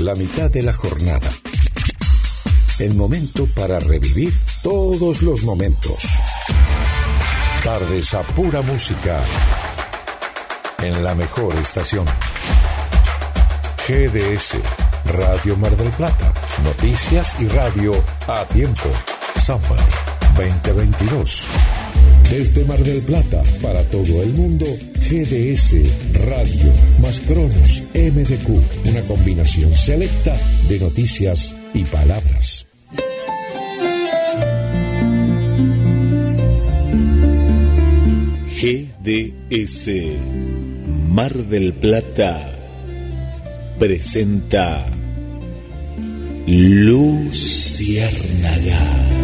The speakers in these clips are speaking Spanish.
la mitad de la jornada. El momento para revivir todos los momentos. Tardes a pura música. En la mejor estación. GDS, Radio Mar del Plata. Noticias y radio a tiempo. Summer 2022. Desde Mar del Plata para todo el mundo, GDS Radio más Cronos MDQ, una combinación selecta de noticias y palabras. GDS Mar del Plata presenta Luciérnagas.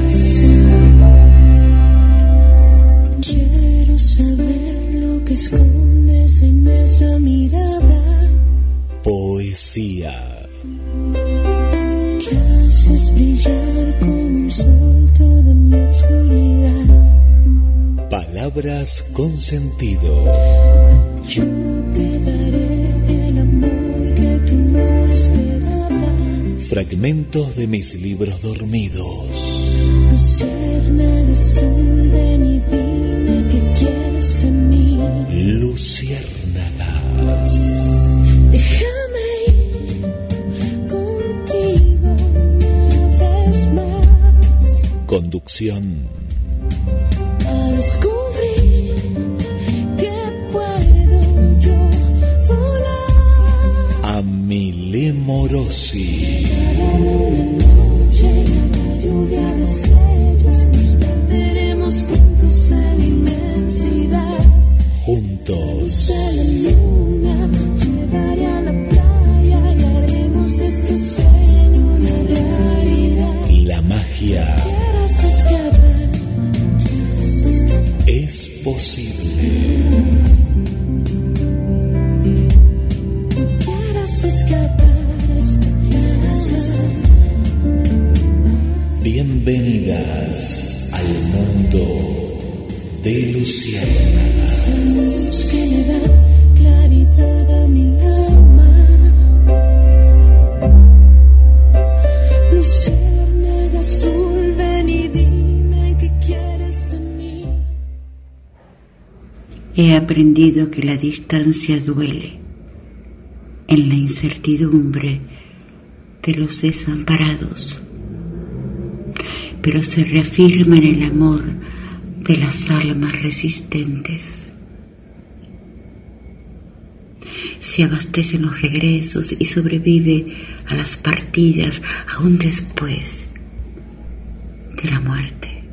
Quiero saber lo que escondes en esa mirada. Poesía. Que haces brillar como un sol toda mi oscuridad. Palabras con sentido. Yo te daré el amor que tú no esperabas. Fragmentos de mis libros dormidos. Luciérnaga azul, ven y dime Luciérnagas. Déjame contigo una vez más Conducción. a descubrir que puedo yo volar. Amile Morosi. Bienvenidas al mundo de Luciérnagas. La luz que le da claridad a mi alma. Luciérnaga azul, ven y dime qué quieres de mí. He aprendido que la distancia duele en la incertidumbre de los desamparados, pero se reafirma en el amor de las almas resistentes. Se abastecen los regresos y sobrevive a las partidas aún después de la muerte.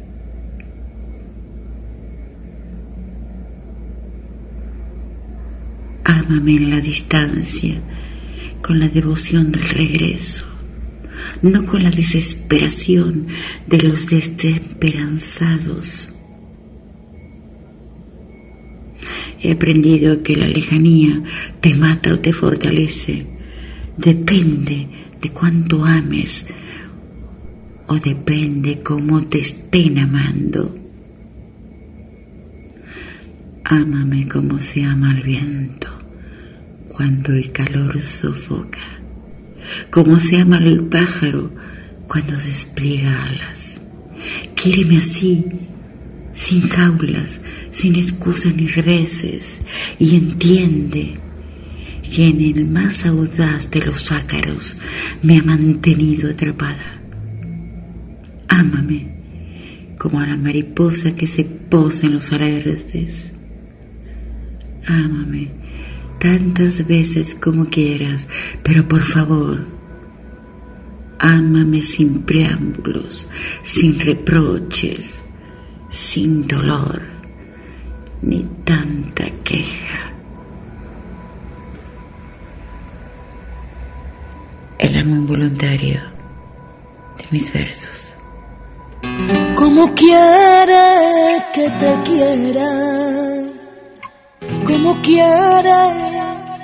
Ámame en la distancia, con la devoción del regreso, no con la desesperación de los desesperanzados. He aprendido que la lejanía te mata o te fortalece. Depende de cuánto ames o depende cómo te estén amando. Ámame como se ama al viento cuando el calor sofoca, como se ama al pájaro cuando despliega alas. Quíreme así, sin jaulas, sin excusas ni reveses, y entiende que en el más audaz de los ácaros me ha mantenido atrapada. Ámame como a la mariposa que se posa en los alerces. Ámame tantas veces como quieras, pero por favor, ámame sin preámbulos, sin reproches, sin dolor, ni tanta queja. El amo involuntario de mis versos. Como quiere que te quiera, como quiere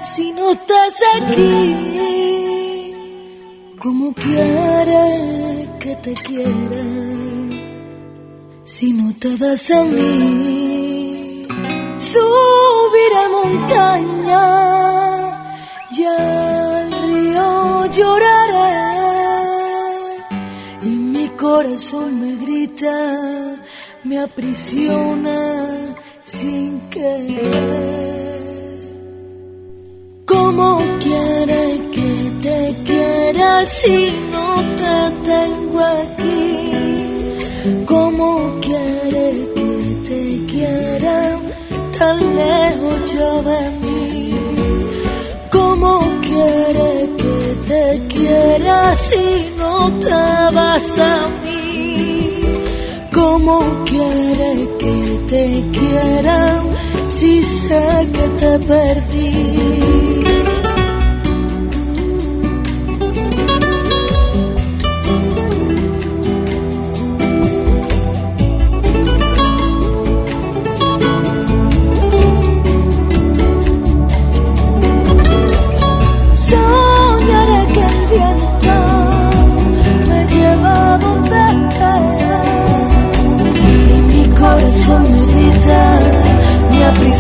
si no estás aquí? ¿Cómo quieres que te quiera si no te das a mí? Subir a montaña y al río lloraré y mi corazón me grita, me aprisiona sin querer. ¿Cómo quiere que te quiera si no te tengo aquí? ¿Cómo quiere que te quiera tan lejos yo de mí? ¿Cómo quiere que te quiera si no te vas a mí? ¿Cómo quiere que te quiera si sé que te perdí?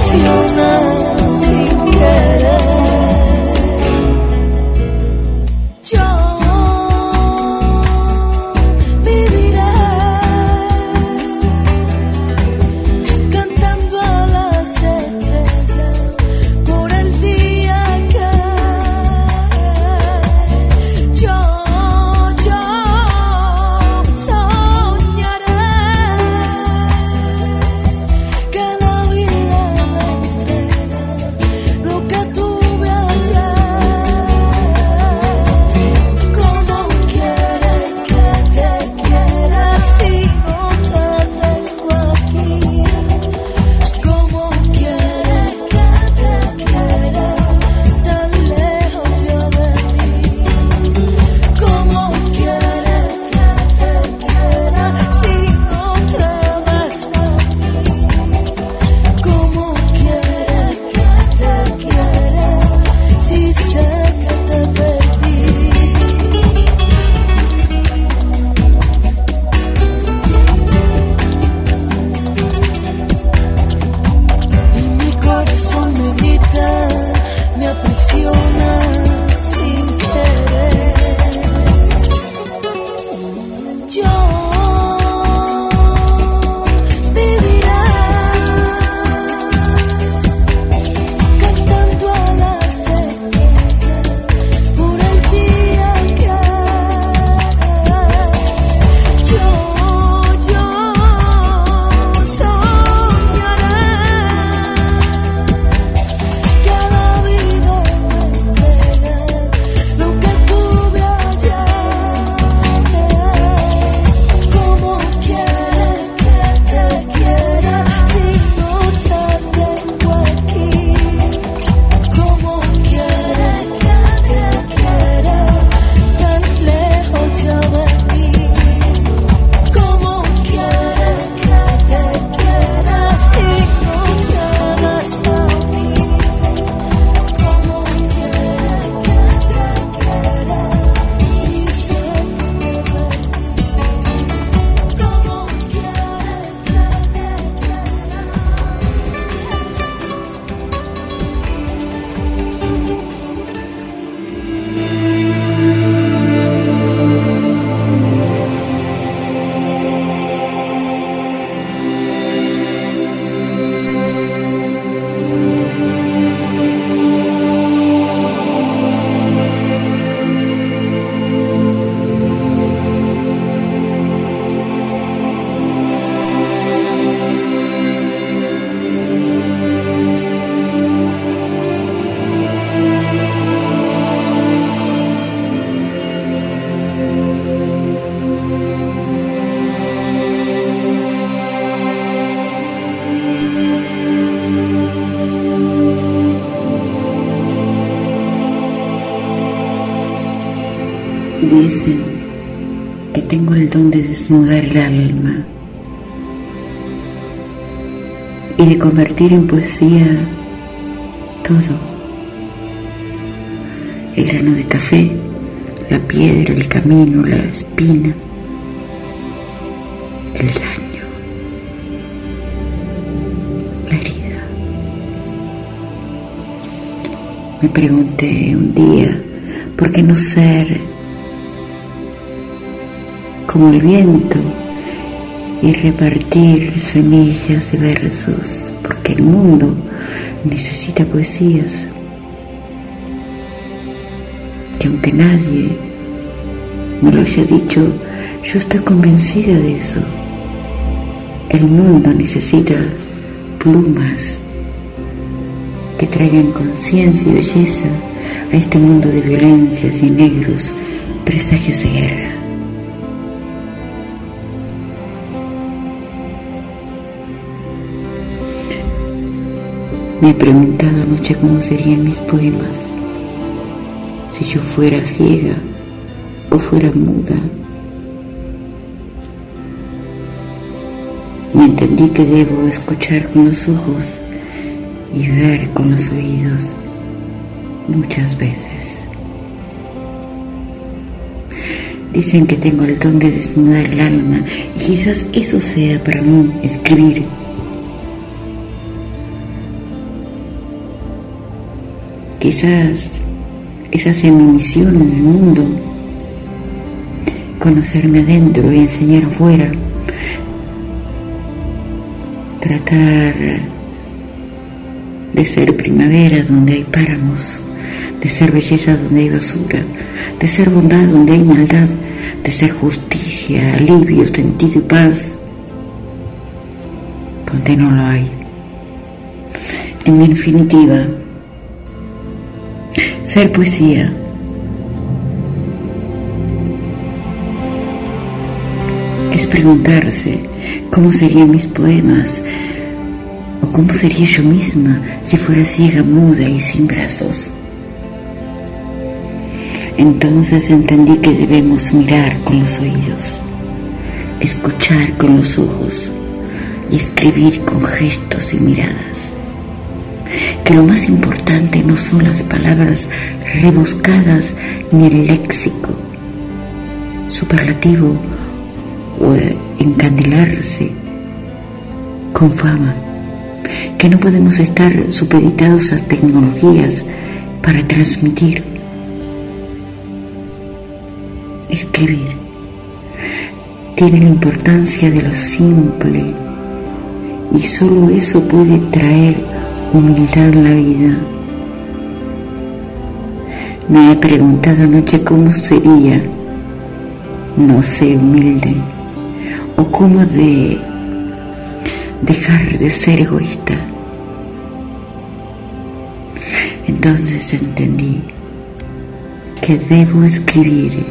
see you now. tengo el don de desnudar el alma y de convertir en poesía todo. El grano de café, la piedra, el camino, la espina, el daño, la herida. Me pregunté un día, ¿por qué no ser? Como el viento y repartir semillas de versos? Porque el mundo necesita poesías. Que aunque nadie me lo haya dicho, yo estoy convencida de eso. El mundo necesita plumas que traigan conciencia y belleza a este mundo de violencias y negros presagios de guerra. Me he preguntado anoche cómo serían mis poemas si yo fuera ciega o fuera muda. Y entendí que debo escuchar con los ojos y ver con los oídos muchas veces. Dicen que tengo el don de desnudar el alma y quizás eso sea para mí escribir. Quizás esa sea mi misión en el mundo, conocerme adentro y enseñar afuera, tratar de ser primavera donde hay páramos, de ser belleza donde hay basura, de ser bondad donde hay maldad, de ser justicia, alivio, sentido y paz donde no lo hay. En definitiva, ser poesía. Es preguntarse cómo serían mis poemas o cómo sería yo misma si fuera ciega, muda y sin brazos. Entonces entendí que debemos mirar con los oídos, escuchar con los ojos y escribir con gestos y miradas que lo más importante no son las palabras rebuscadas ni el léxico superlativo o encandilarse con fama, que no podemos estar supeditados a tecnologías para transmitir, escribir. Tiene la importancia de lo simple y solo eso puede traer humildad la vida. Me he preguntado anoche cómo sería no ser humilde o cómo de dejar de ser egoísta. Entonces entendí que debo escribir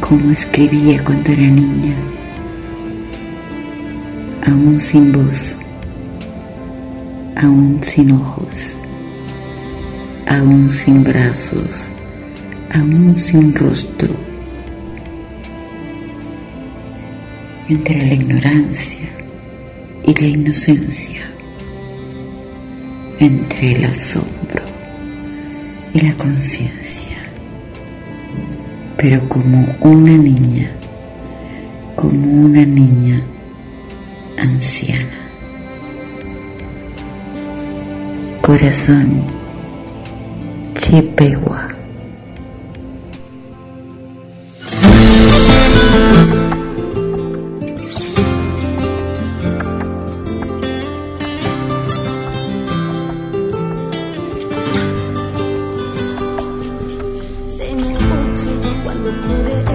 como escribía cuando era niña, aún sin voz aún sin ojos, aún sin brazos, aún sin rostro, entre la ignorancia y la inocencia, entre el asombro y la conciencia, pero como una niña, como una niña anciana. Corazón Chippewa.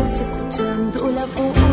Siento el viento, ahora baila mi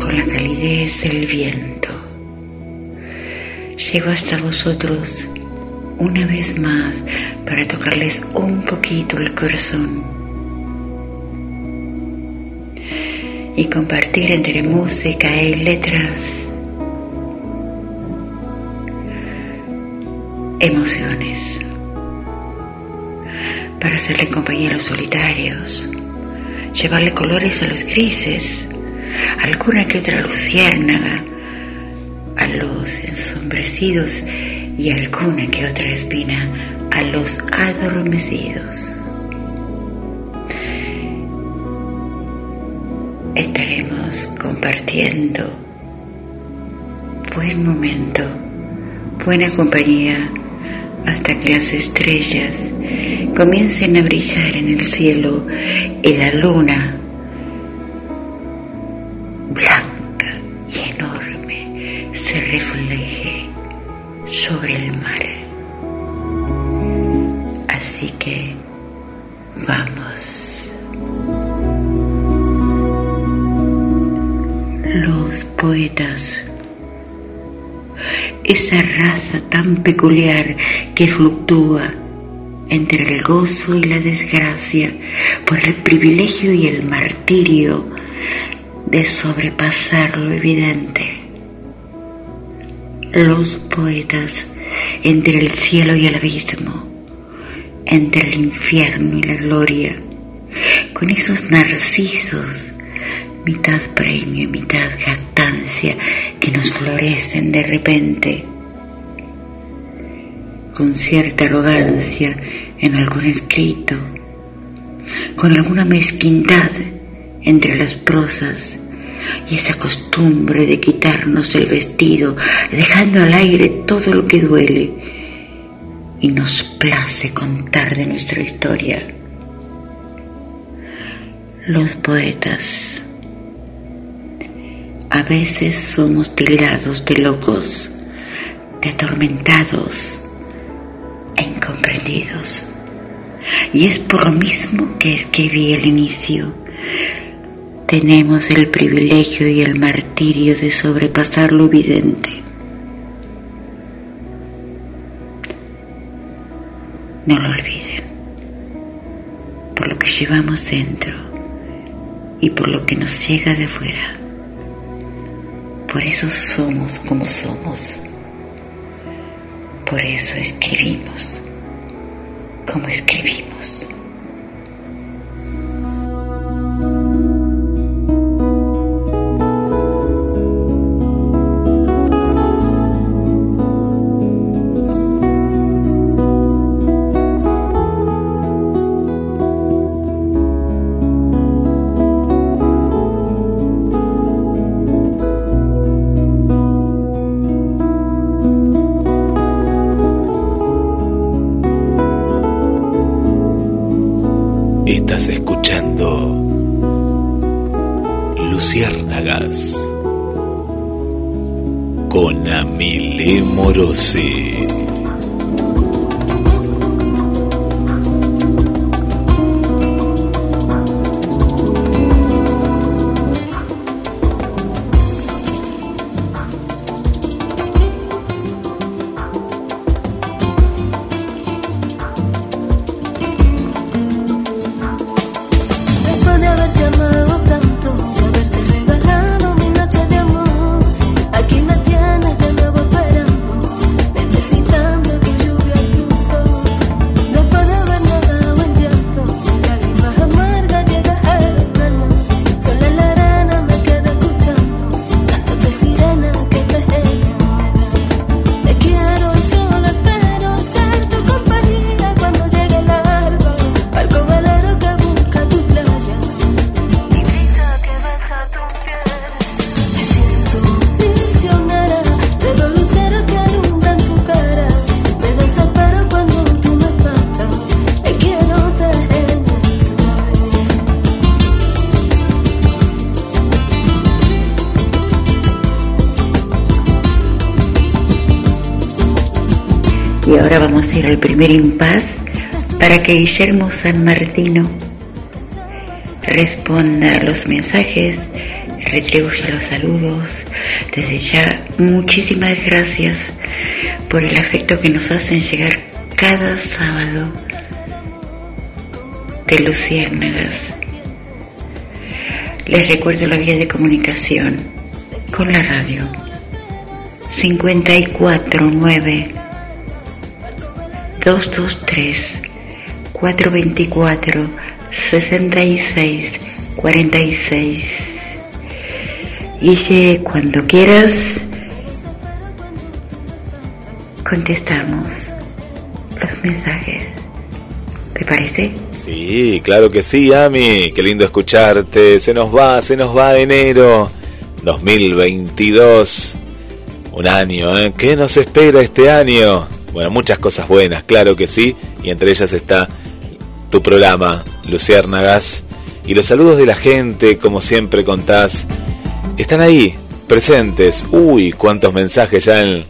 con la calidez del viento. Llego hasta vosotros una vez más para tocarles un poquito el corazón y compartir entre música y letras emociones para hacerle compañía a los solitarios, llevarle colores a los grises, alguna que otra luciérnaga a los ensombrecidos y alguna que otra espina a los adormecidos. Estaremos compartiendo buen momento, buena compañía, hasta que las estrellas comiencen a brillar en el cielo y la luna blanca y enorme se refleje sobre el mar. Así que vamos. Los poetas, esa raza tan peculiar que fluctúa entre el gozo y la desgracia por el privilegio y el martirio de sobrepasar lo evidente. Los poetas entre el cielo y el abismo, entre el infierno y la gloria, con esos narcisos, mitad premio y mitad jactancia que nos florecen de repente, con cierta arrogancia en algún escrito, con alguna mezquindad entre las prosas y esa costumbre de quitarnos el vestido, dejando al aire todo lo que duele, y nos place contar de nuestra historia. Los poetas a veces somos tildados de locos, de atormentados e incomprendidos. Y es por lo mismo que escribí el inicio tenemos el privilegio y el martirio de sobrepasar lo evidente. No lo olviden, por lo que llevamos dentro y por lo que nos llega de fuera. Por eso somos como somos. Por eso escribimos como escribimos. Amile Y ahora vamos a ir al primer impas para que Guillermo San Martino responda a los mensajes, retribuya los saludos. Desde ya, muchísimas gracias por el afecto que nos hacen llegar cada sábado de Luciérnagas. Les recuerdo la vía de comunicación con la radio 549 223 424 66 46 y cuando quieras contestamos los mensajes. ¿Te parece? Sí, claro que sí, Ami. Qué lindo escucharte. Se nos va, se nos va enero 2022. Un año, ¿eh? ¿Qué nos espera este año? Bueno, muchas cosas buenas, claro que sí. Y entre ellas está tu programa, Luciérnagas. Y los saludos de la gente, como siempre contás, están ahí, presentes. Uy, cuántos mensajes ya en,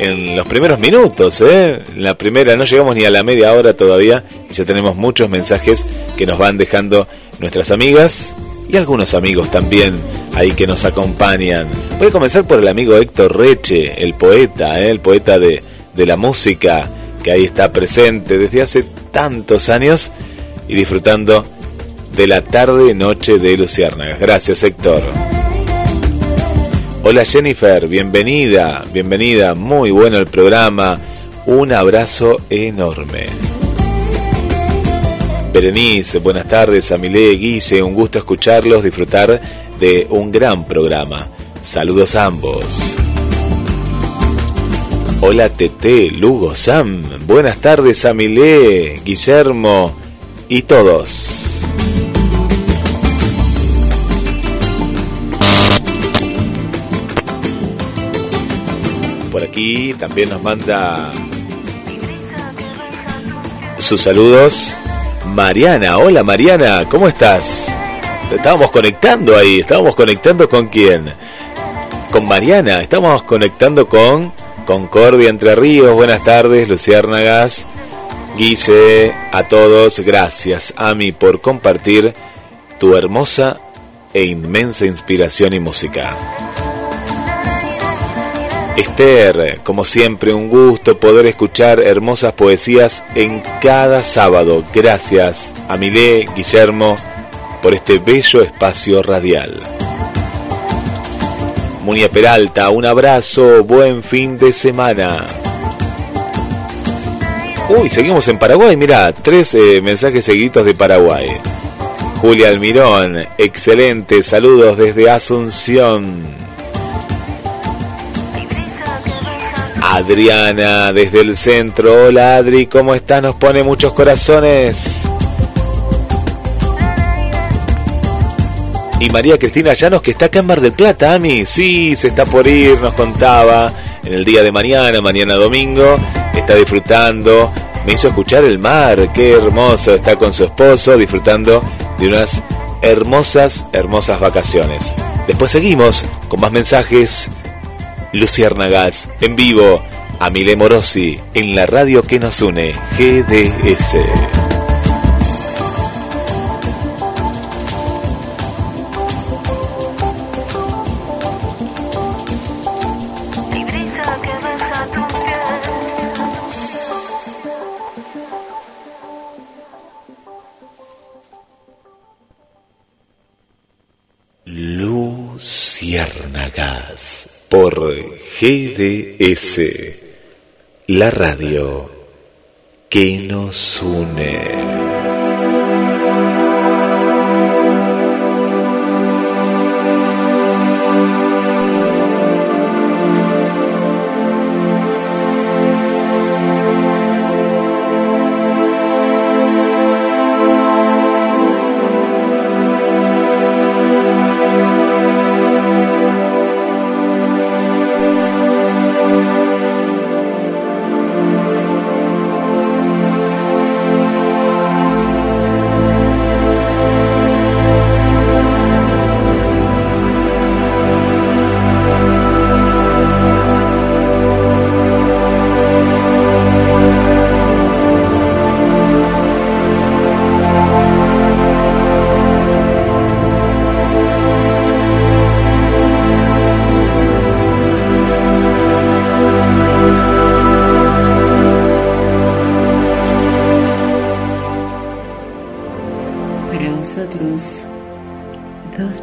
en los primeros minutos, ¿eh? La primera, no llegamos ni a la media hora todavía y ya tenemos muchos mensajes que nos van dejando nuestras amigas y algunos amigos también ahí que nos acompañan. Voy a comenzar por el amigo Héctor Reche, el poeta, ¿eh? el poeta de, de la música, que ahí está presente desde hace tantos años y disfrutando de la tarde-noche de Luciérnagas. Gracias, Héctor. Hola Jennifer, bienvenida, bienvenida, muy bueno el programa, un abrazo enorme. Berenice, buenas tardes, Amile, Guille, un gusto escucharlos, disfrutar de un gran programa. Saludos a ambos. Hola Tete, Lugo, Sam, buenas tardes Amile, Guillermo y todos. Por aquí también nos manda sus saludos Mariana. Hola Mariana, ¿cómo estás? Estábamos conectando ahí, estábamos conectando con quién? Con Mariana, estamos conectando con Concordia Entre Ríos. Buenas tardes, Luciérnagas, Guille, a todos. Gracias, Ami, por compartir tu hermosa e inmensa inspiración y música. Esther, como siempre, un gusto poder escuchar hermosas poesías en cada sábado. Gracias a Milé, Guillermo, por este bello espacio radial. Munia Peralta, un abrazo, buen fin de semana. Uy, seguimos en Paraguay, mira, tres eh, mensajes seguidos de Paraguay. Julia Almirón, excelente, saludos desde Asunción. Adriana desde el centro. Hola Adri, ¿cómo estás? Nos pone muchos corazones. Y María Cristina Llanos, que está acá en Mar del Plata, Ami. Sí, se está por ir, nos contaba. En el día de mañana, mañana domingo, está disfrutando. Me hizo escuchar el mar, qué hermoso. Está con su esposo disfrutando de unas hermosas, hermosas vacaciones. Después seguimos con más mensajes Luciérnagas, en vivo, a Mile Morosi, en la radio que nos une, GDS. Por GDS, la radio que nos une.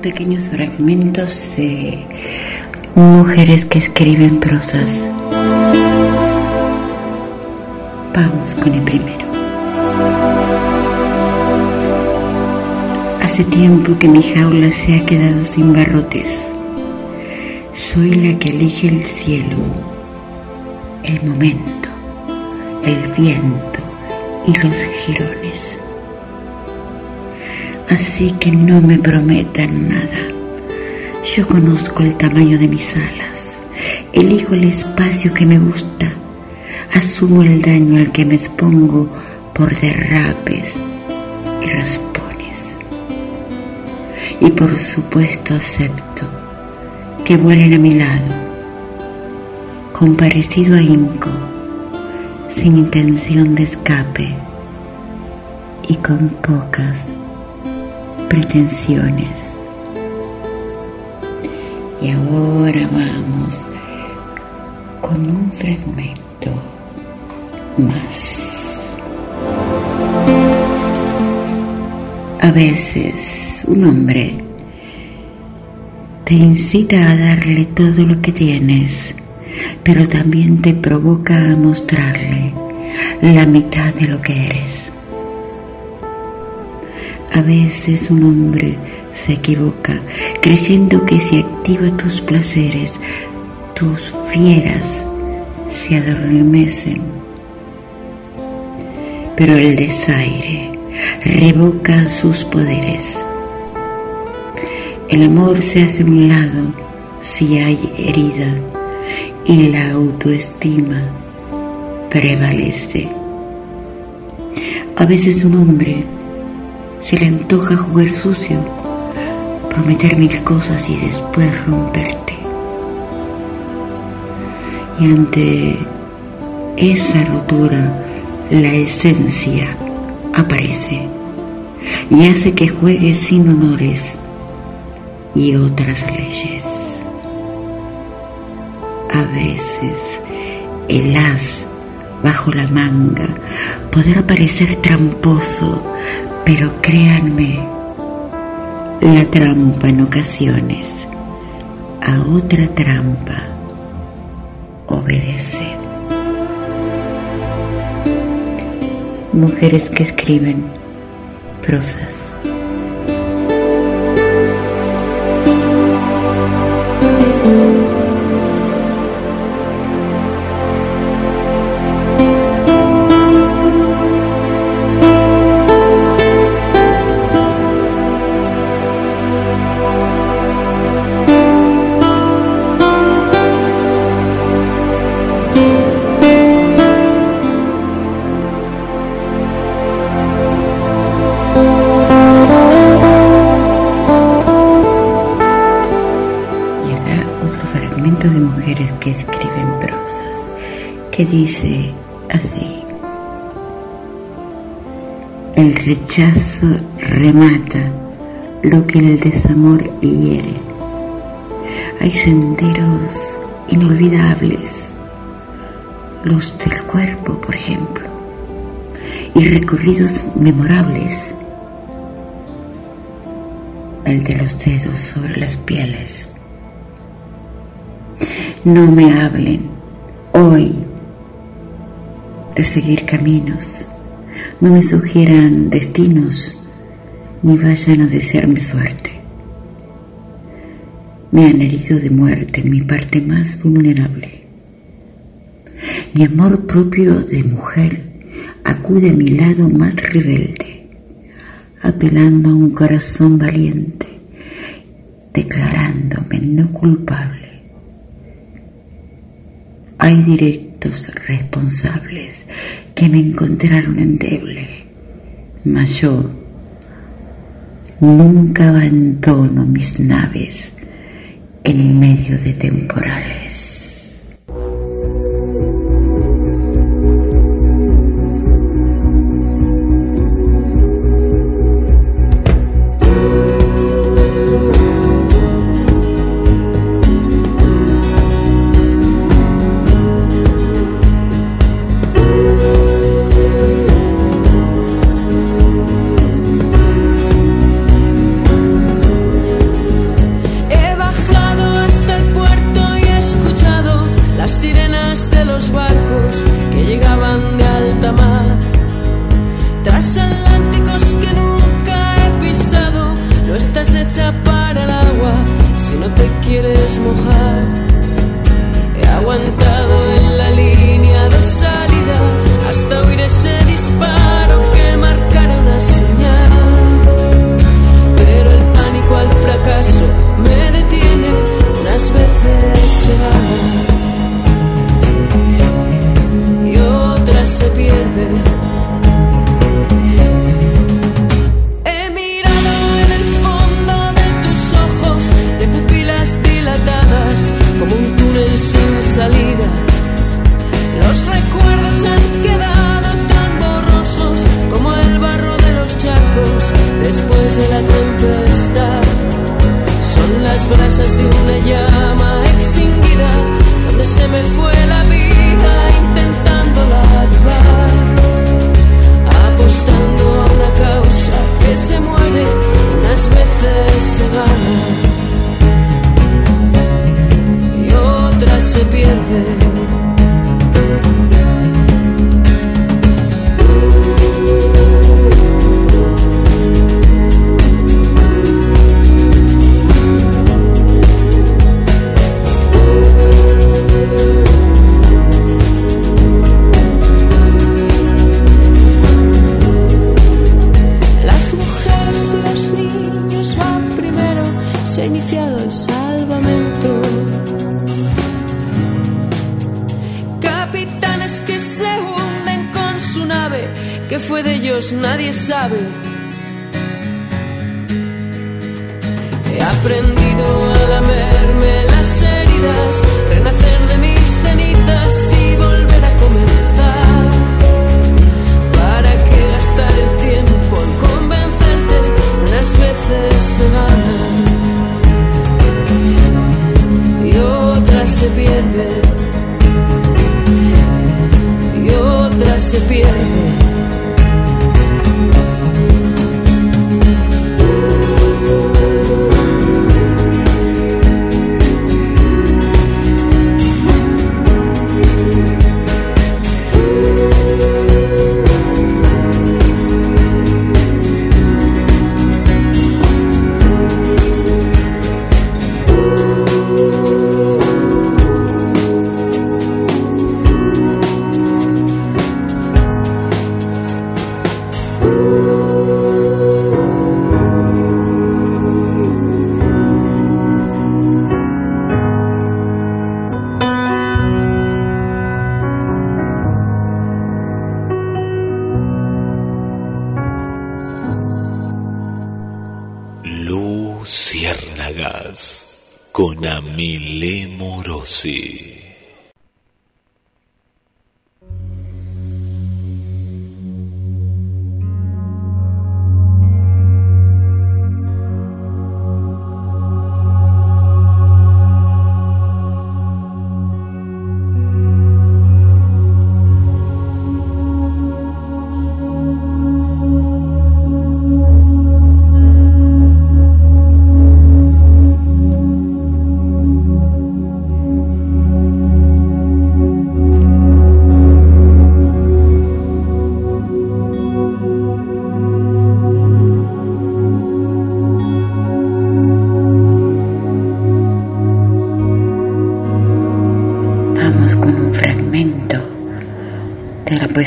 Pequeños fragmentos de mujeres que escriben prosas. Vamos con el primero. Hace tiempo que mi jaula se ha quedado sin barrotes. Soy la que elige el cielo, el momento, el viento y los girones así que no me prometan nada. Yo conozco el tamaño de mis alas, elijo el espacio que me gusta, asumo el daño al que me expongo por derrapes y raspones. Y por supuesto acepto que vuelen a mi lado, con parecido a Inco, sin intención de escape y con pocas pretensiones. Y ahora vamos con un fragmento más. A veces un hombre te incita a darle todo lo que tienes, pero también te provoca a mostrarle la mitad de lo que eres. A veces un hombre se equivoca creyendo que si activa tus placeres, tus fieras se adormecen. Pero el desaire revoca sus poderes. El amor se hace un lado si hay herida y la autoestima prevalece. A veces un hombre se le antoja jugar sucio, prometer mil cosas y después romperte. Y ante esa rotura, la esencia aparece y hace que juegues sin honores y otras leyes. A veces el as bajo la manga podrá parecer tramposo, pero créanme, la trampa en ocasiones a otra trampa obedece. Mujeres que escriben prosas. Que dice así. El rechazo remata lo que el desamor hiere. Hay senderos inolvidables, los del cuerpo, por ejemplo, y recorridos memorables, el de los dedos sobre las pieles. No me hablen hoy de seguir caminos, no me sugieran destinos, ni vayan a desearme suerte. Me han herido de muerte en mi parte más vulnerable. Mi amor propio de mujer acude a mi lado más rebelde, apelando a un corazón valiente, declarándome no culpable. Hay responsables que me encontraron endeble, mas yo nunca abandono mis naves en medio de temporales. Nave, que fue de ellos nadie sabe. He aprendido a lamerme las heridas, se pierde.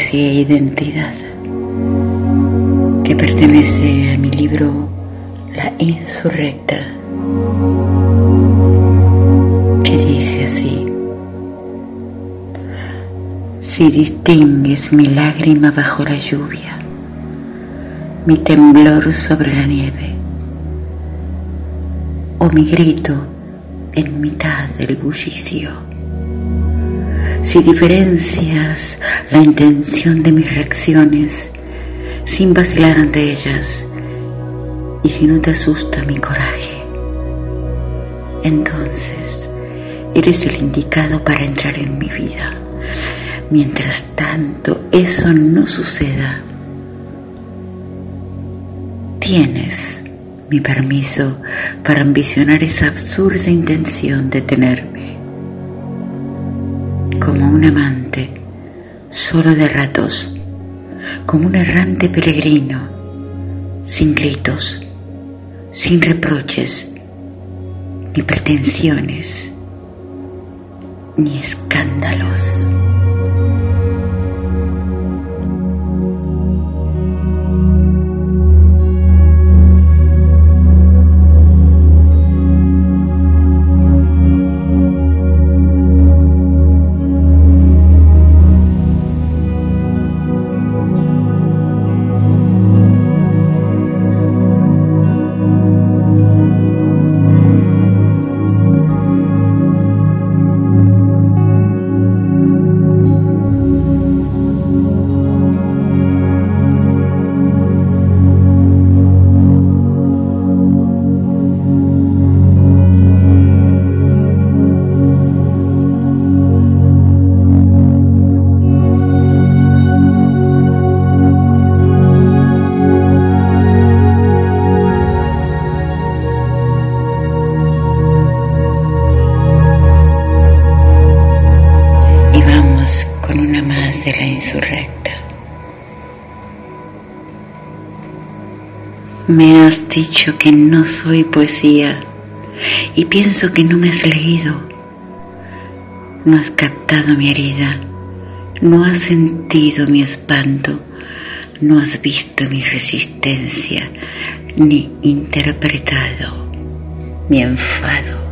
Poesía Identidad que pertenece a mi libro La Insurrecta, que dice así. Si distingues mi lágrima bajo la lluvia, mi temblor sobre la nieve, o mi grito en mitad del bullicio, si diferencias la intención de mis reacciones sin vacilar ante ellas, y si no te asusta mi coraje, entonces eres el indicado para entrar en mi vida. Mientras tanto eso no suceda, tienes mi permiso para ambicionar esa absurda intención de tenerme como un amante, solo de ratos, como un errante peregrino, sin gritos, sin reproches, ni pretensiones, ni escándalos. Que no soy poesía y pienso que no me has leído. No has captado mi herida, no has sentido mi espanto, no has visto mi resistencia, ni interpretado mi enfado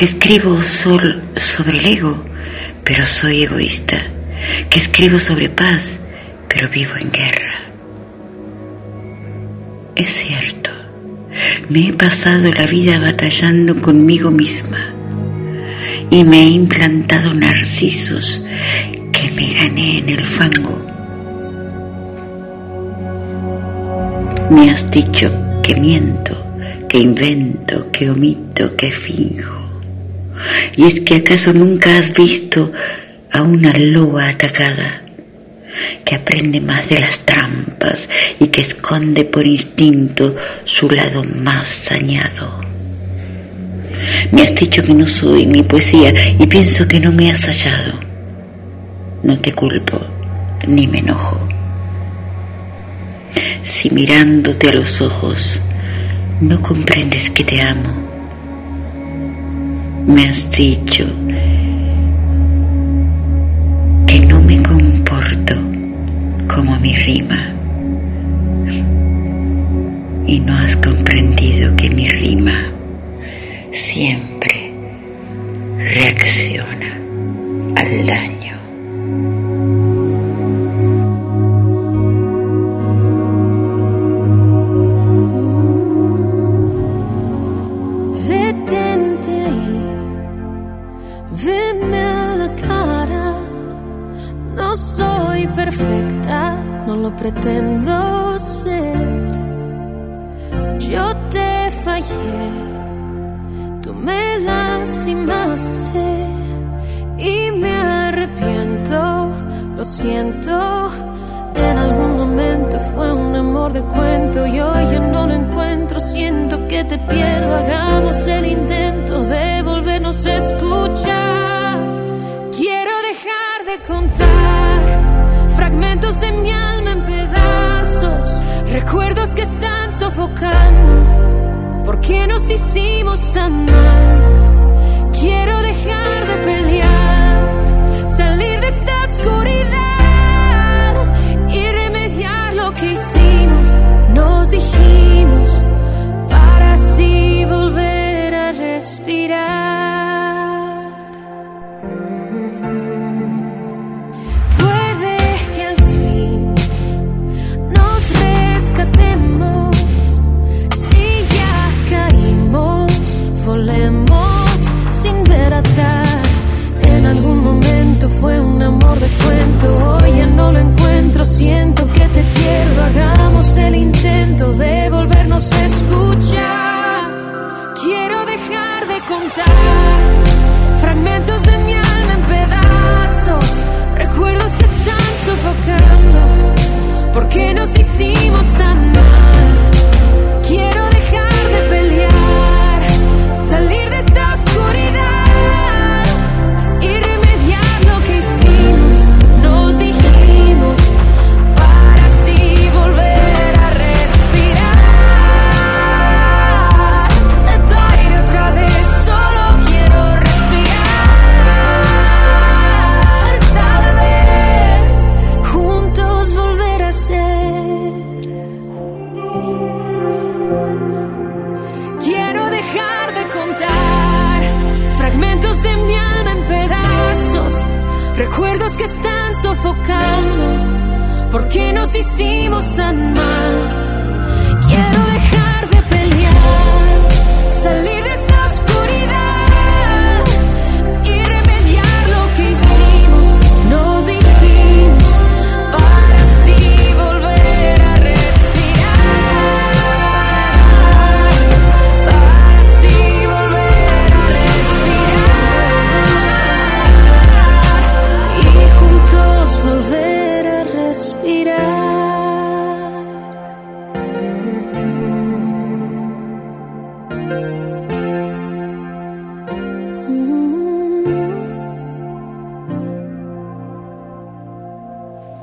que escribo sobre el ego, pero soy egoísta, que escribo sobre paz, pero vivo en guerra. Es cierto, me he pasado la vida batallando conmigo misma y me he implantado narcisos que me gané en el fango. Me has dicho que miento, que invento, que omito, que finjo. Y es que acaso nunca has visto a una loba atacada que aprende más de las trampas y que esconde por instinto su lado más dañado. Me has dicho que no soy mi poesía y pienso que no me has hallado. No te culpo ni me enojo. Si mirándote a los ojos no comprendes que te amo, me has dicho como mi rima y no has comprendido que mi rima siempre reacciona al daño. No soy perfecta, no lo pretendo ser. Yo te fallé, tú me lastimaste y me arrepiento, lo siento. En algún momento fue un amor de cuento y hoy ya no lo encuentro. Siento que te pierdo. Hagamos el intento de volvernos a escuchar. Contar fragmentos de mi alma en pedazos, recuerdos que están sofocando. ¿Por qué nos hicimos tan mal? Quiero dejar de pelear, salir de esta oscuridad fue un amor de cuento. Hoy ya no lo encuentro. Siento que te pierdo. Hagamos el intento de volvernos a escuchar. Quiero dejar de contar fragmentos de mi alma en pedazos. Recuerdos que están sofocando. ¿Por qué nos hicimos tan mal? Quiero ¿Por qué nos hicimos tan mal?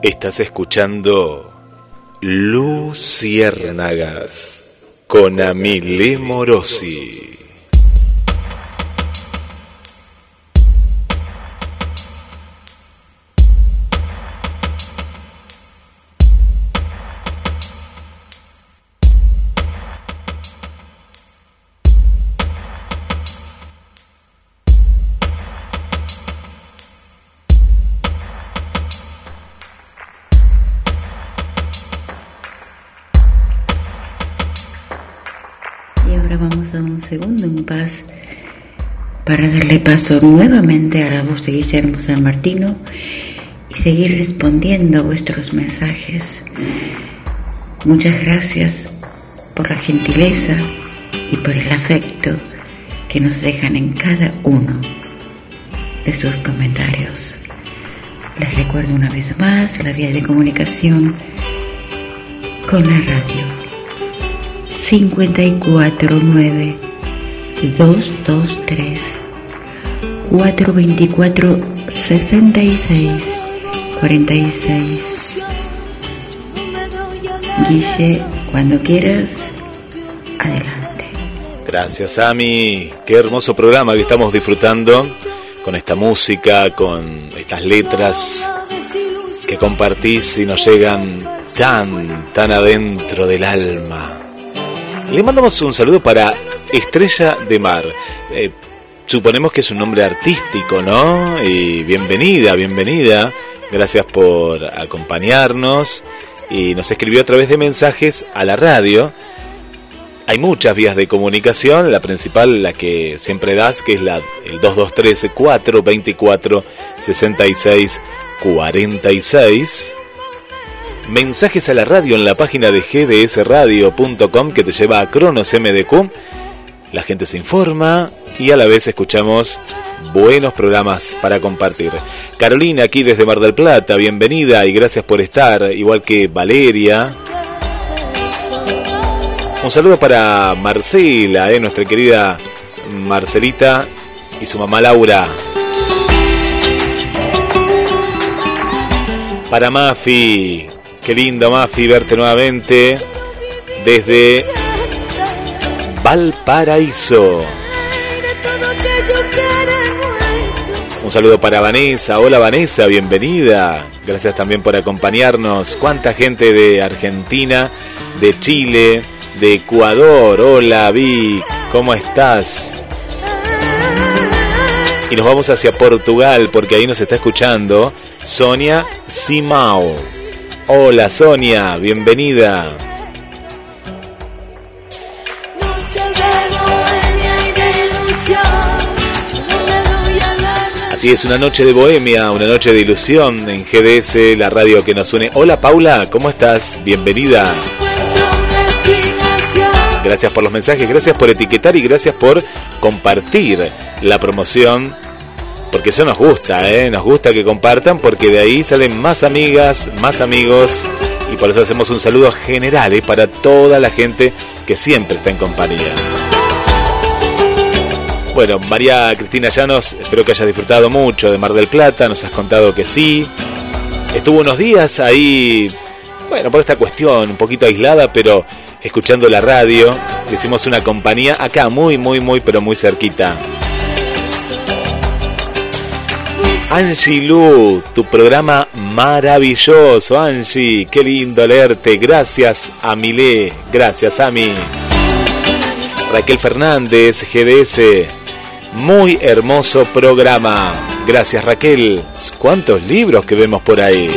Estás escuchando Luciérnagas con Amile Morosi. Darle paso nuevamente a la voz de Guillermo San Martino y seguir respondiendo a vuestros mensajes. Muchas gracias por la gentileza y por el afecto que nos dejan en cada uno de sus comentarios. Les recuerdo una vez más la vía de comunicación con la radio 549 223 424 66 46 Guille, cuando quieras, adelante. Gracias, Ami. Qué hermoso programa que estamos disfrutando con esta música, con estas letras que compartís y nos llegan tan, tan adentro del alma. Le mandamos un saludo para Estrella de Mar. Eh, suponemos que es un nombre artístico, ¿no? Y bienvenida, bienvenida. Gracias por acompañarnos. Y nos escribió a través de mensajes a la radio. Hay muchas vías de comunicación, la principal, la que siempre das, que es la el 2213 424 66 46. Mensajes a la radio en la página de gdsradio.com que te lleva a Cronos MDQ. La gente se informa y a la vez escuchamos buenos programas para compartir. Carolina aquí desde Mar del Plata, bienvenida y gracias por estar, igual que Valeria. Un saludo para Marcela, eh, nuestra querida Marcelita y su mamá Laura. Para Mafi, qué lindo Mafi verte nuevamente desde Valparaíso. Un saludo para Vanessa. Hola Vanessa, bienvenida. Gracias también por acompañarnos. Cuánta gente de Argentina, de Chile, de Ecuador. Hola Vi, ¿cómo estás? Y nos vamos hacia Portugal porque ahí nos está escuchando Sonia Simao. Hola Sonia, bienvenida. Así es, una noche de bohemia, una noche de ilusión en GDS, la radio que nos une. Hola Paula, ¿cómo estás? Bienvenida. Gracias por los mensajes, gracias por etiquetar y gracias por compartir la promoción. Porque eso nos gusta, ¿eh? Nos gusta que compartan porque de ahí salen más amigas, más amigos. Y por eso hacemos un saludo general ¿eh? para toda la gente que siempre está en compañía. Bueno, María Cristina Llanos, espero que hayas disfrutado mucho de Mar del Plata, nos has contado que sí. Estuvo unos días ahí, bueno, por esta cuestión, un poquito aislada, pero escuchando la radio. Hicimos una compañía acá, muy, muy, muy, pero muy cerquita. Angie Lu, tu programa maravilloso, Angie, qué lindo leerte. Gracias a Milé, gracias a mí. Raquel Fernández, GDS. Muy hermoso programa. Gracias Raquel. ¿Cuántos libros que vemos por ahí?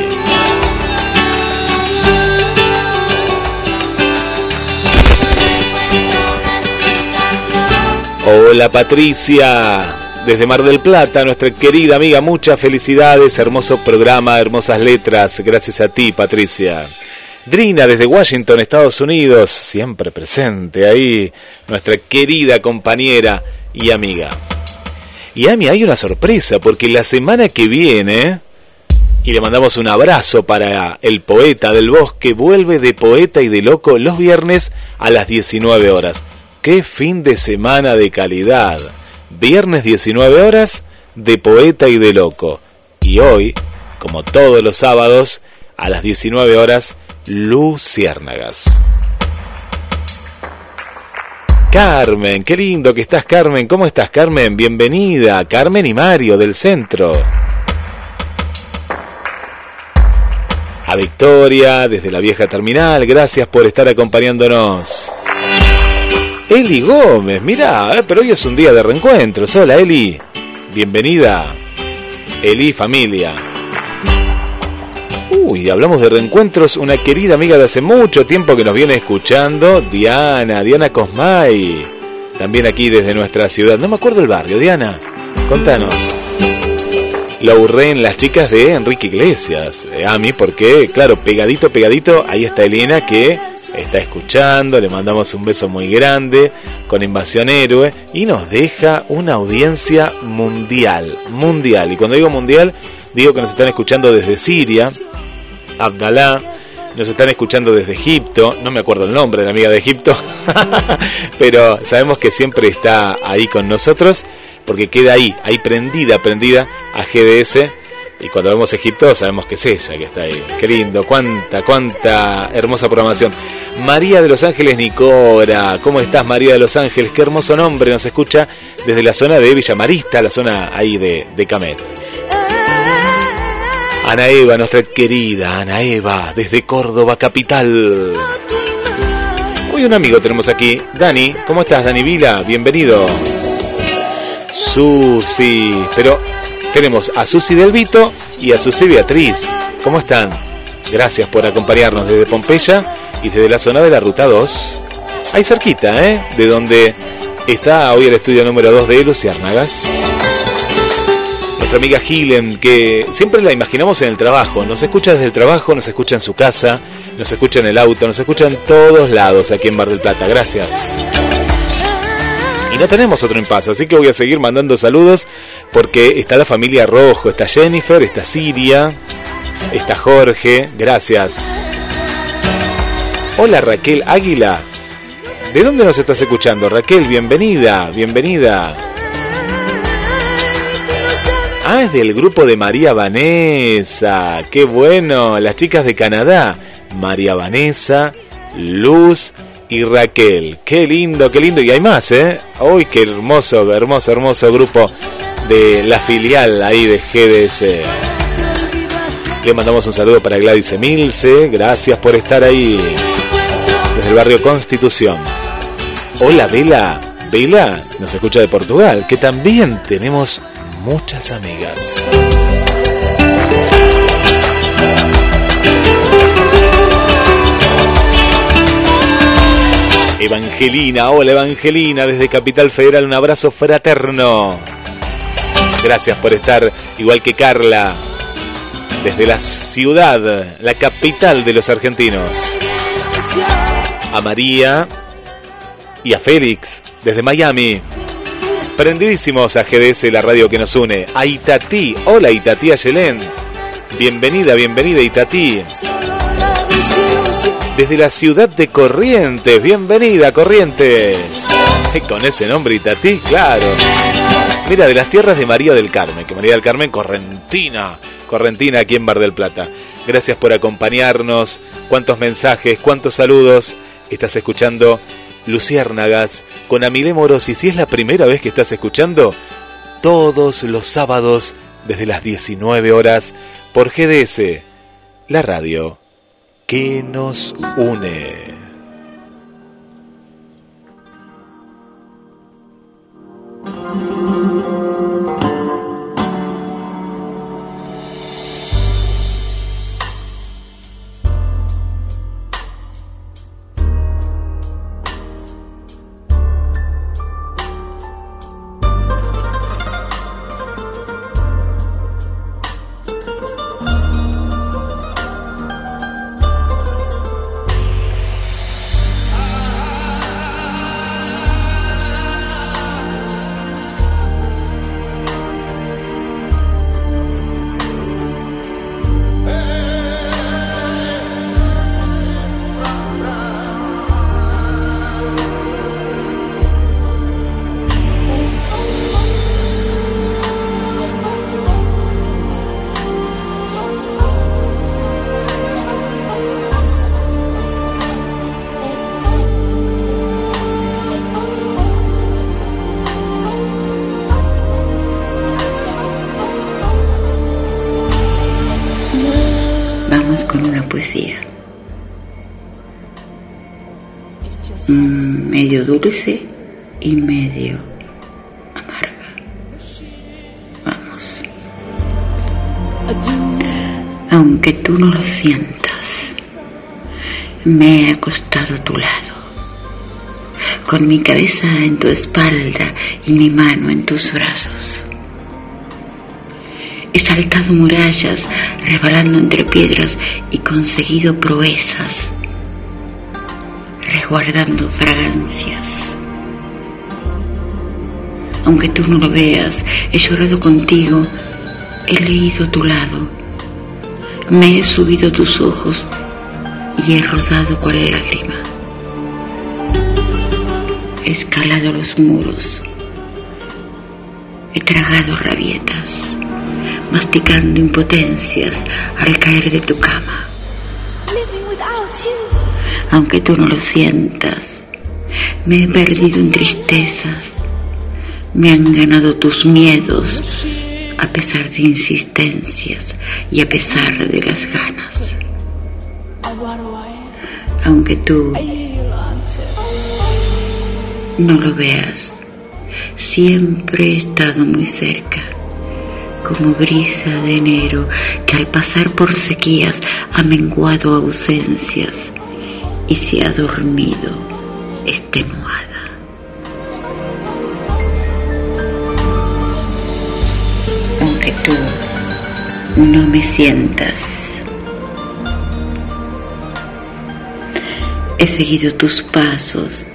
Hola Patricia, desde Mar del Plata, nuestra querida amiga, muchas felicidades, hermoso programa, hermosas letras, gracias a ti Patricia. Drina desde Washington, Estados Unidos, siempre presente ahí, nuestra querida compañera y amiga. Y a mí hay una sorpresa, porque la semana que viene, y le mandamos un abrazo para el poeta del bosque, vuelve de poeta y de loco los viernes a las 19 horas. ¡Qué fin de semana de calidad! Viernes 19 horas de poeta y de loco. Y hoy, como todos los sábados, a las 19 horas, Luciérnagas. Carmen, qué lindo que estás Carmen. ¿Cómo estás Carmen? Bienvenida. Carmen y Mario del centro. A Victoria, desde la vieja terminal, gracias por estar acompañándonos. Eli Gómez, mira, eh, pero hoy es un día de reencuentro. Hola Eli, bienvenida. Eli familia. Uy, hablamos de reencuentros, una querida amiga de hace mucho tiempo que nos viene escuchando, Diana, Diana Cosmay. También aquí desde nuestra ciudad. No me acuerdo el barrio, Diana. Contanos. en las chicas de Enrique Iglesias, eh, a mí, porque, claro, pegadito, pegadito, ahí está Elena que está escuchando, le mandamos un beso muy grande con Invasión Héroe y nos deja una audiencia mundial, mundial. Y cuando digo mundial, digo que nos están escuchando desde Siria, Abdalá, nos están escuchando desde Egipto, no me acuerdo el nombre de la amiga de Egipto, pero sabemos que siempre está ahí con nosotros, porque queda ahí, ahí prendida, prendida a GDS y cuando vemos Egipto sabemos que es ella que está ahí. Qué lindo, cuánta, cuánta hermosa programación. María de los Ángeles Nicora, ¿cómo estás María de los Ángeles? Qué hermoso nombre, nos escucha desde la zona de Villamarista, la zona ahí de, de Camet. Ana Eva, nuestra querida Ana Eva, desde Córdoba capital. Hoy un amigo tenemos aquí, Dani. ¿Cómo estás, Dani Vila? Bienvenido. Susi, pero tenemos a Susi Del Vito y a Susi Beatriz. ¿Cómo están? Gracias por acompañarnos desde Pompeya y desde la zona de la Ruta 2. Ahí cerquita, ¿eh? De donde está hoy el estudio número 2 de Luciérnagas. Nuestra amiga Gilen, que siempre la imaginamos en el trabajo. Nos escucha desde el trabajo, nos escucha en su casa, nos escucha en el auto, nos escucha en todos lados aquí en Mar del Plata. Gracias. Y no tenemos otro impasse, así que voy a seguir mandando saludos porque está la familia Rojo, está Jennifer, está Siria, está Jorge, gracias. Hola Raquel Águila, ¿de dónde nos estás escuchando? Raquel, bienvenida, bienvenida. Ah, es del grupo de María Vanessa, qué bueno, las chicas de Canadá, María Vanessa, Luz, y Raquel. Qué lindo, qué lindo. Y hay más, ¿eh? Uy, qué hermoso, hermoso, hermoso grupo de la filial ahí de GDS. Le mandamos un saludo para Gladys Emilce. Gracias por estar ahí. Desde el barrio Constitución. Hola, Vela. Vela nos escucha de Portugal, que también tenemos muchas amigas. Evangelina, hola Evangelina, desde Capital Federal, un abrazo fraterno. Gracias por estar, igual que Carla, desde la ciudad, la capital de los argentinos. A María y a Félix, desde Miami. Prendidísimos a GDS, la radio que nos une. A Itatí, hola Itatí Ayelén. Bienvenida, bienvenida Itatí desde la ciudad de Corrientes. Bienvenida, Corrientes. Con ese nombre Itatí, claro. Mira, de las tierras de María del Carmen, que María del Carmen, Correntina, Correntina aquí en Bar del Plata. Gracias por acompañarnos. Cuántos mensajes, cuántos saludos. Estás escuchando Luciérnagas con Amilé Moros y si es la primera vez que estás escuchando, todos los sábados desde las 19 horas por GDS, la radio que nos une. Dulce y medio amarga. Vamos. Aunque tú no lo sientas, me he acostado a tu lado, con mi cabeza en tu espalda y mi mano en tus brazos. He saltado murallas, rebalando entre piedras y conseguido proezas, resguardando fragancias. Aunque tú no lo veas, he llorado contigo, he leído tu lado, me he subido a tus ojos y he rodado cual lágrima. He escalado los muros, he tragado rabietas masticando impotencias al caer de tu cama. Aunque tú no lo sientas, me he perdido en tristezas, me han ganado tus miedos a pesar de insistencias y a pesar de las ganas. Aunque tú no lo veas, siempre he estado muy cerca como brisa de enero que al pasar por sequías ha menguado ausencias y se ha dormido extenuada. No me sientas, he seguido tus pasos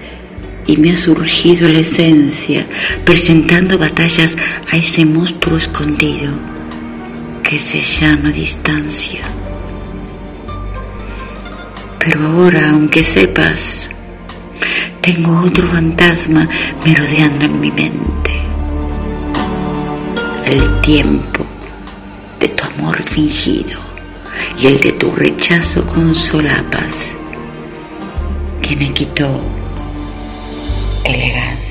y me ha surgido la esencia, presentando batallas a ese monstruo escondido que se llama distancia. Pero ahora, aunque sepas, tengo otro fantasma merodeando en mi mente. El tiempo amor fingido y el de tu rechazo con solapas que me quitó elegancia.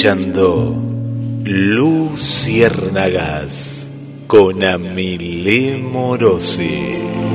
Escuchando Luciérnagas con Amilé Morosi.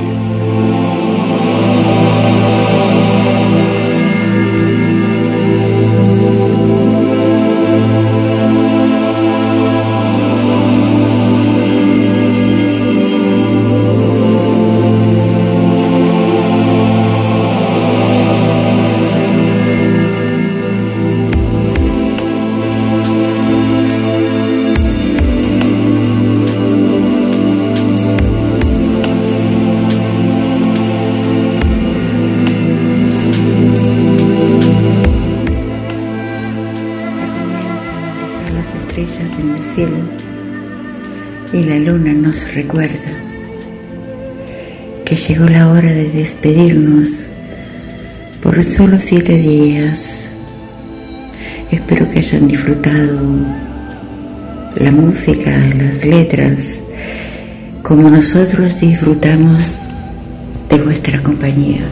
Recuerda que llegó la hora de despedirnos por solo siete días. Espero que hayan disfrutado la música, las letras, como nosotros disfrutamos de vuestra compañía.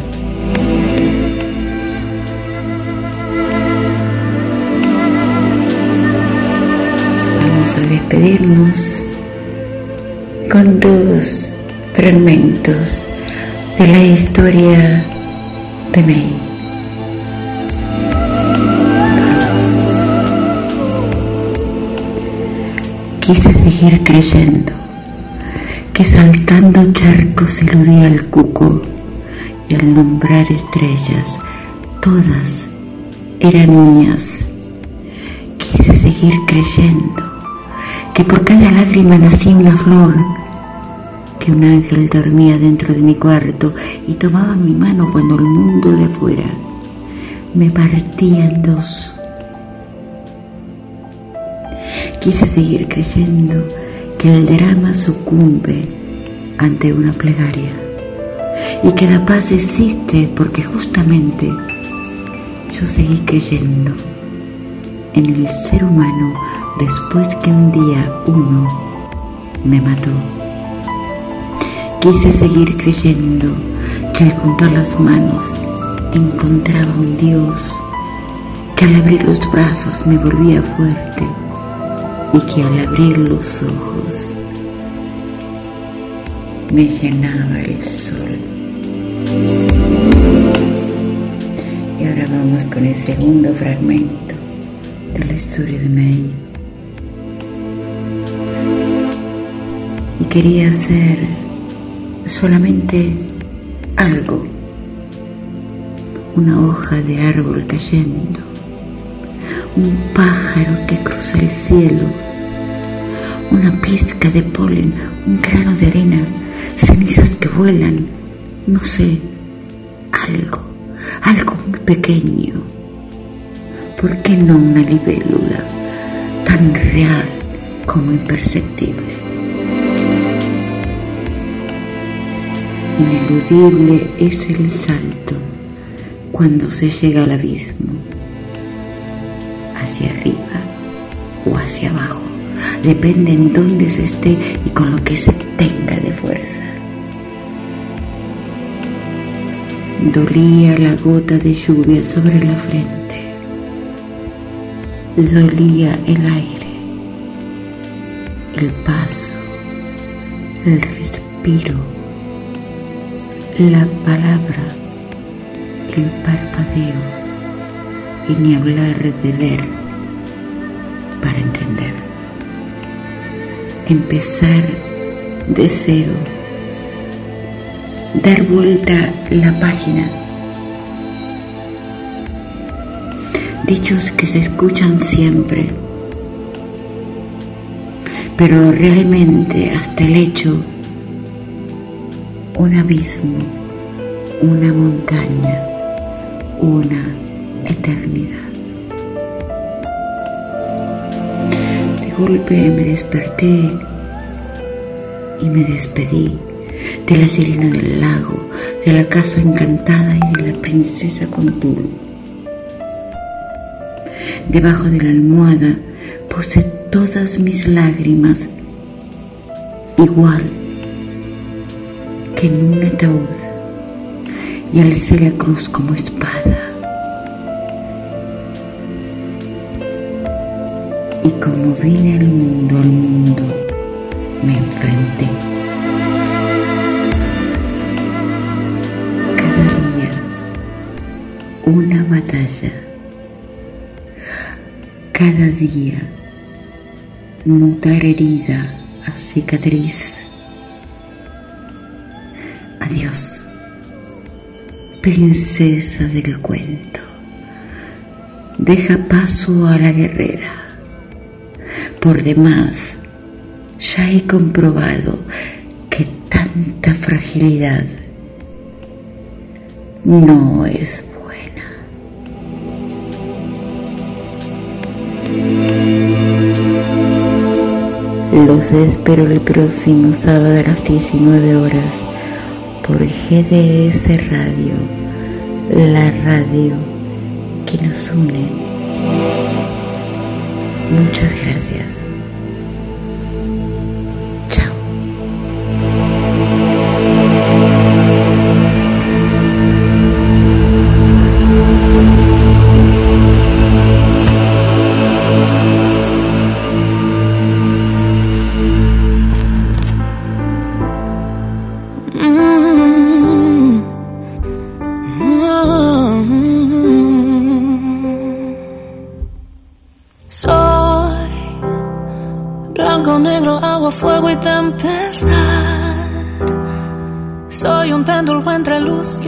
Vamos a despedirnos con dos fragmentos de la historia de May. Quise seguir creyendo que saltando charcos eludía el cuco y al nombrar estrellas, todas eran mías. Quise seguir creyendo que por cada lágrima nacía una flor, que un ángel dormía dentro de mi cuarto y tomaba mi mano cuando el mundo de afuera me partía en dos. Quise seguir creyendo que el drama sucumbe ante una plegaria y que la paz existe porque justamente yo seguí creyendo en el ser humano después que un día uno me mató. Quise seguir creyendo que al juntar las manos encontraba un Dios que al abrir los brazos me volvía fuerte y que al abrir los ojos me llenaba el sol. Y ahora vamos con el segundo fragmento de la historia de May. Y quería hacer solamente algo, una hoja de árbol cayendo, un pájaro que cruza el cielo, una pizca de polen, un grano de arena, cenizas que vuelan, no sé, algo, algo muy pequeño. ¿Por qué no una libélula tan real como imperceptible? Ineludible es el salto cuando se llega al abismo, hacia arriba o hacia abajo, depende en dónde se esté y con lo que se tenga de fuerza. Dolía la gota de lluvia sobre la frente, dolía el aire, el paso, el respiro la palabra, el parpadeo y ni hablar de ver para entender. Empezar de cero, dar vuelta la página. Dichos que se escuchan siempre, pero realmente hasta el hecho un abismo, una montaña, una eternidad. De golpe me desperté y me despedí de la sirena del lago, de la casa encantada y de la princesa Contul. Debajo de la almohada puse todas mis lágrimas igual que en un ataúd y alcé la cruz como espada. Y como vine al mundo, al mundo, me enfrenté. Cada día una batalla. Cada día mutar herida a cicatriz. Adiós, princesa del cuento. Deja paso a la guerrera. Por demás, ya he comprobado que tanta fragilidad no es buena. Los espero el próximo sábado a las 19 horas por GDS Radio, la radio que nos une. Muchas gracias.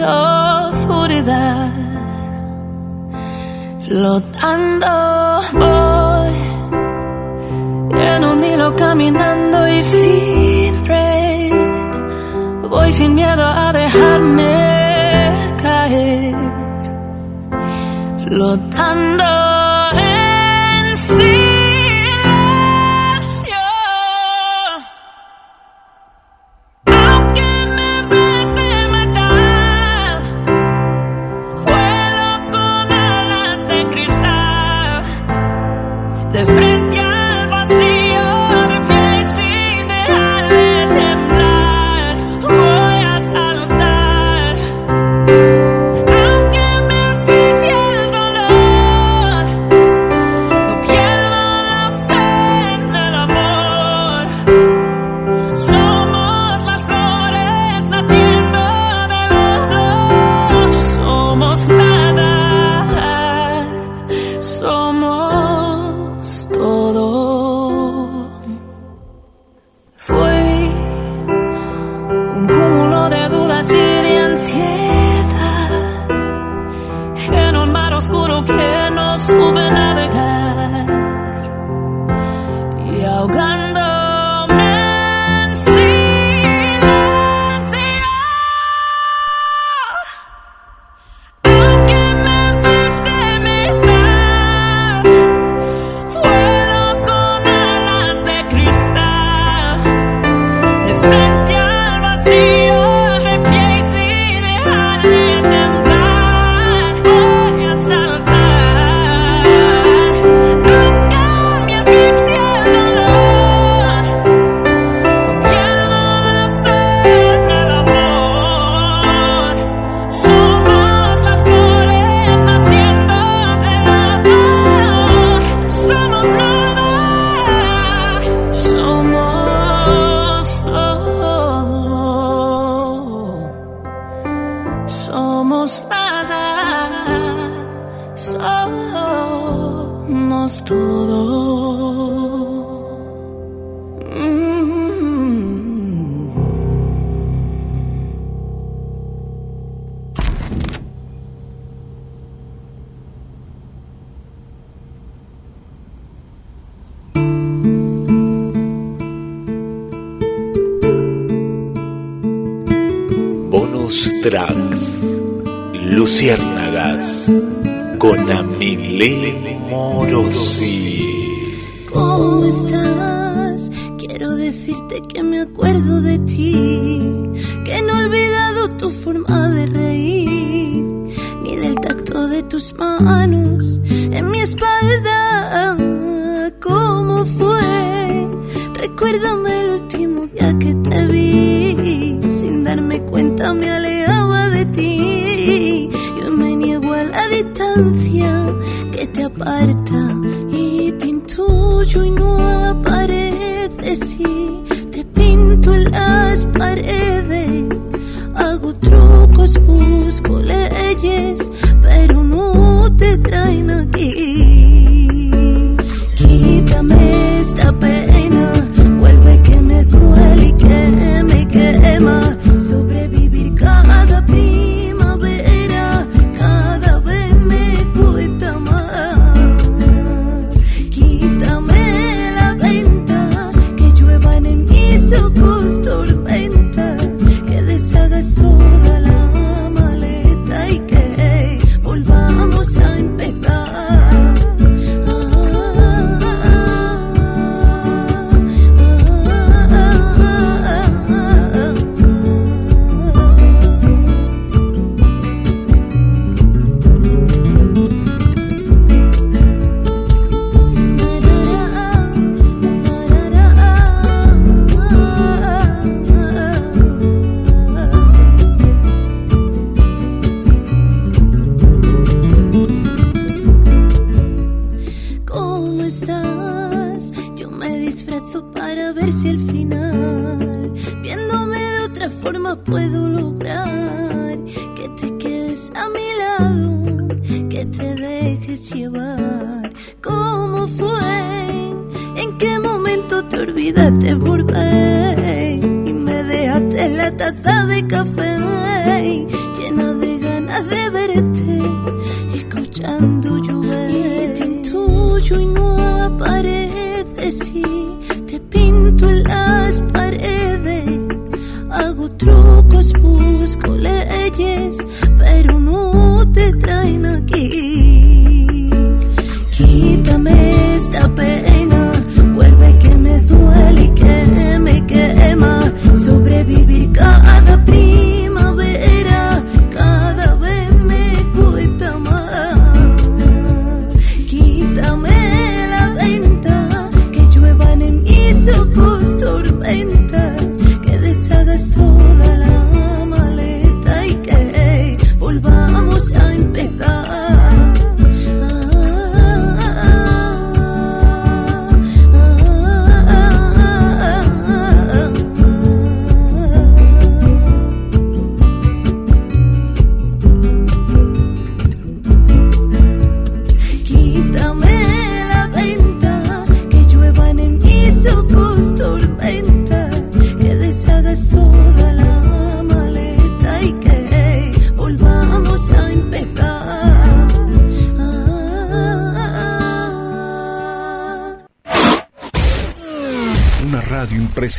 Entre Luciérnagas con Amilé Morosi. ¿Cómo estás? Quiero decirte que me acuerdo de ti, que no he olvidado tu forma de reír, ni del tacto de tus manos en mi espalda. ¿Cómo fue? Recuérdame el último día que te vi, sin darme cuenta me alejaba intuyo y no apareces y te pinto en las paredes. Hago trucos, busco leyes, pero no te traen aquí. No apareces y te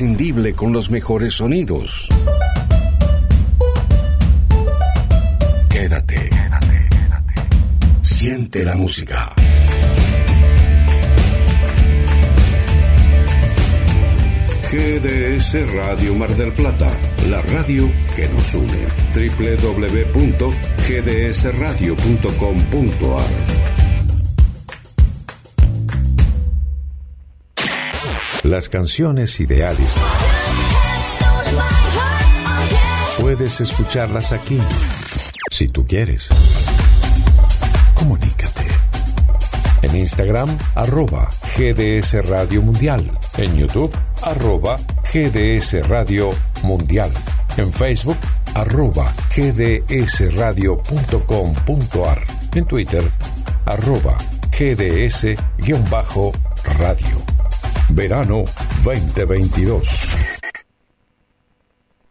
imprescindible con los mejores sonidos. Quédate, quédate, quédate. Siente la música. GDS Radio Mar del Plata, la radio que nos une. www.gdsradio.com.ar Las canciones ideales puedes escucharlas aquí, si tú quieres. Comunícate. En Instagram, arroba GDS Radio Mundial. En YouTube, arroba GDS Radio Mundial. En Facebook, arroba gdsradio.com.ar. En Twitter, arroba GDS-radio. Verano 2022.